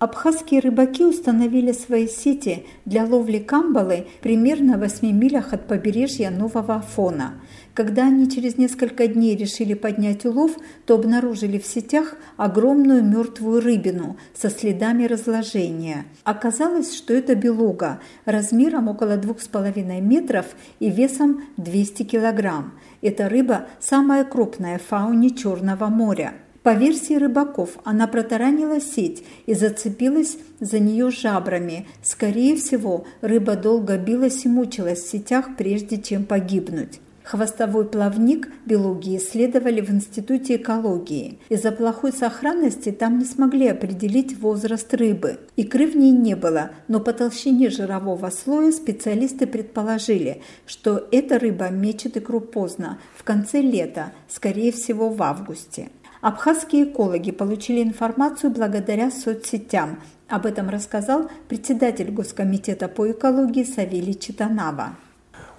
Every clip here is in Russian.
Абхазские рыбаки установили свои сети для ловли камбалы примерно в 8 милях от побережья Нового Афона. Когда они через несколько дней решили поднять улов, то обнаружили в сетях огромную мертвую рыбину со следами разложения. Оказалось, что это белуга размером около 2,5 метров и весом 200 килограмм. Эта рыба самая крупная в фауне Черного моря. По версии рыбаков, она протаранила сеть и зацепилась за нее жабрами. Скорее всего, рыба долго билась и мучилась в сетях, прежде чем погибнуть. Хвостовой плавник белуги исследовали в Институте экологии. Из-за плохой сохранности там не смогли определить возраст рыбы. Икры в ней не было, но по толщине жирового слоя специалисты предположили, что эта рыба мечет икру поздно, в конце лета, скорее всего в августе. Абхазские экологи получили информацию благодаря соцсетям. Об этом рассказал председатель Госкомитета по экологии Савелий Читанава.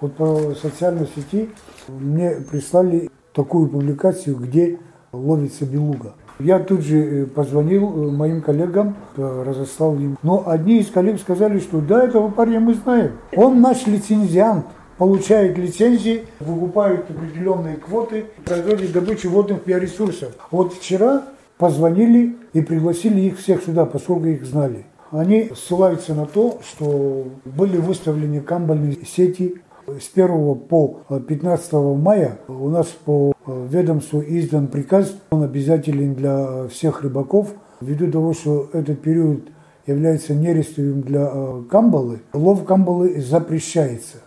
Вот по социальной сети мне прислали такую публикацию, где ловится белуга. Я тут же э, позвонил э, моим коллегам, э, разослал им. Но одни из коллег сказали, что да, этого парня мы знаем. Он наш лицензиант получают лицензии, выкупают определенные квоты, производят добычу водных биоресурсов. Вот вчера позвонили и пригласили их всех сюда, поскольку их знали. Они ссылаются на то, что были выставлены камбальные сети с 1 по 15 мая у нас по ведомству издан приказ, он обязателен для всех рыбаков. Ввиду того, что этот период является нерестовым для камбалы, лов камбалы запрещается.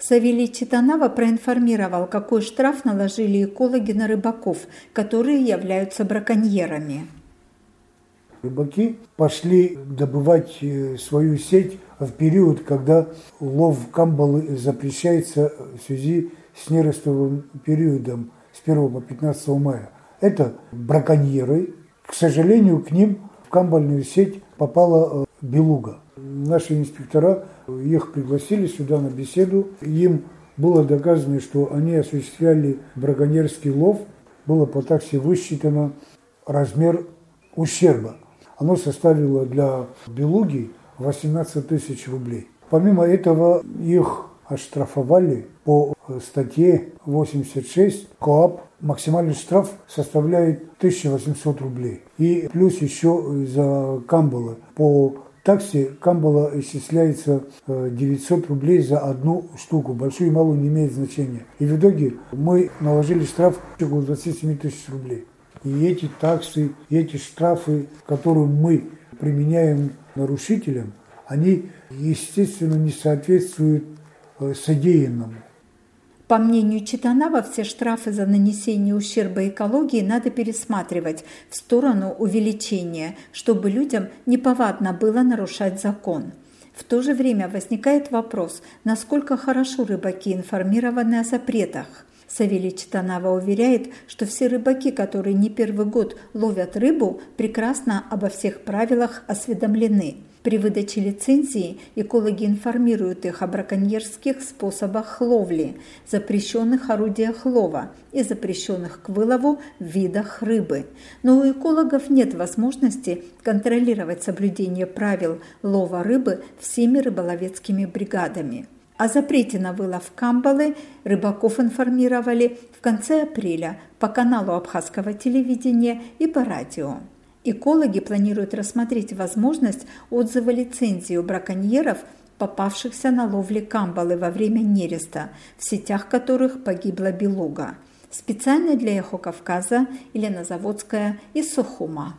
Савелий Читанава проинформировал, какой штраф наложили экологи на рыбаков, которые являются браконьерами. Рыбаки пошли добывать э, свою сеть в период, когда лов камбалы запрещается в связи с нерестовым периодом с 1 по 15 мая. Это браконьеры. К сожалению, к ним в камбальную сеть попала э, белуга. Наши инспектора их пригласили сюда на беседу. Им было доказано, что они осуществляли браконьерский лов. Было по такси высчитано размер ущерба. Оно составило для белуги 18 тысяч рублей. Помимо этого их оштрафовали по статье 86 КОАП. Максимальный штраф составляет 1800 рублей. И плюс еще за камбалы по такси камбала исчисляется 900 э, рублей за одну штуку. Большую и малую не имеет значения. И в итоге мы наложили штраф около 27 тысяч рублей. И эти таксы, эти штрафы, которые мы применяем нарушителям, они, естественно, не соответствуют э, содеянному. По мнению Читанова, все штрафы за нанесение ущерба экологии надо пересматривать в сторону увеличения, чтобы людям неповадно было нарушать закон. В то же время возникает вопрос, насколько хорошо рыбаки информированы о запретах. Савелий Читанова уверяет, что все рыбаки, которые не первый год ловят рыбу, прекрасно обо всех правилах осведомлены. При выдаче лицензии экологи информируют их о браконьерских способах ловли, запрещенных орудиях лова и запрещенных к вылову видах рыбы. Но у экологов нет возможности контролировать соблюдение правил лова рыбы всеми рыболовецкими бригадами. О запрете на вылов камбалы рыбаков информировали в конце апреля по каналу абхазского телевидения и по радио. Экологи планируют рассмотреть возможность отзыва лицензии у браконьеров, попавшихся на ловле камбалы во время нереста, в сетях которых погибла белуга. Специально для Эхо Кавказа Елена Заводская из Сухума.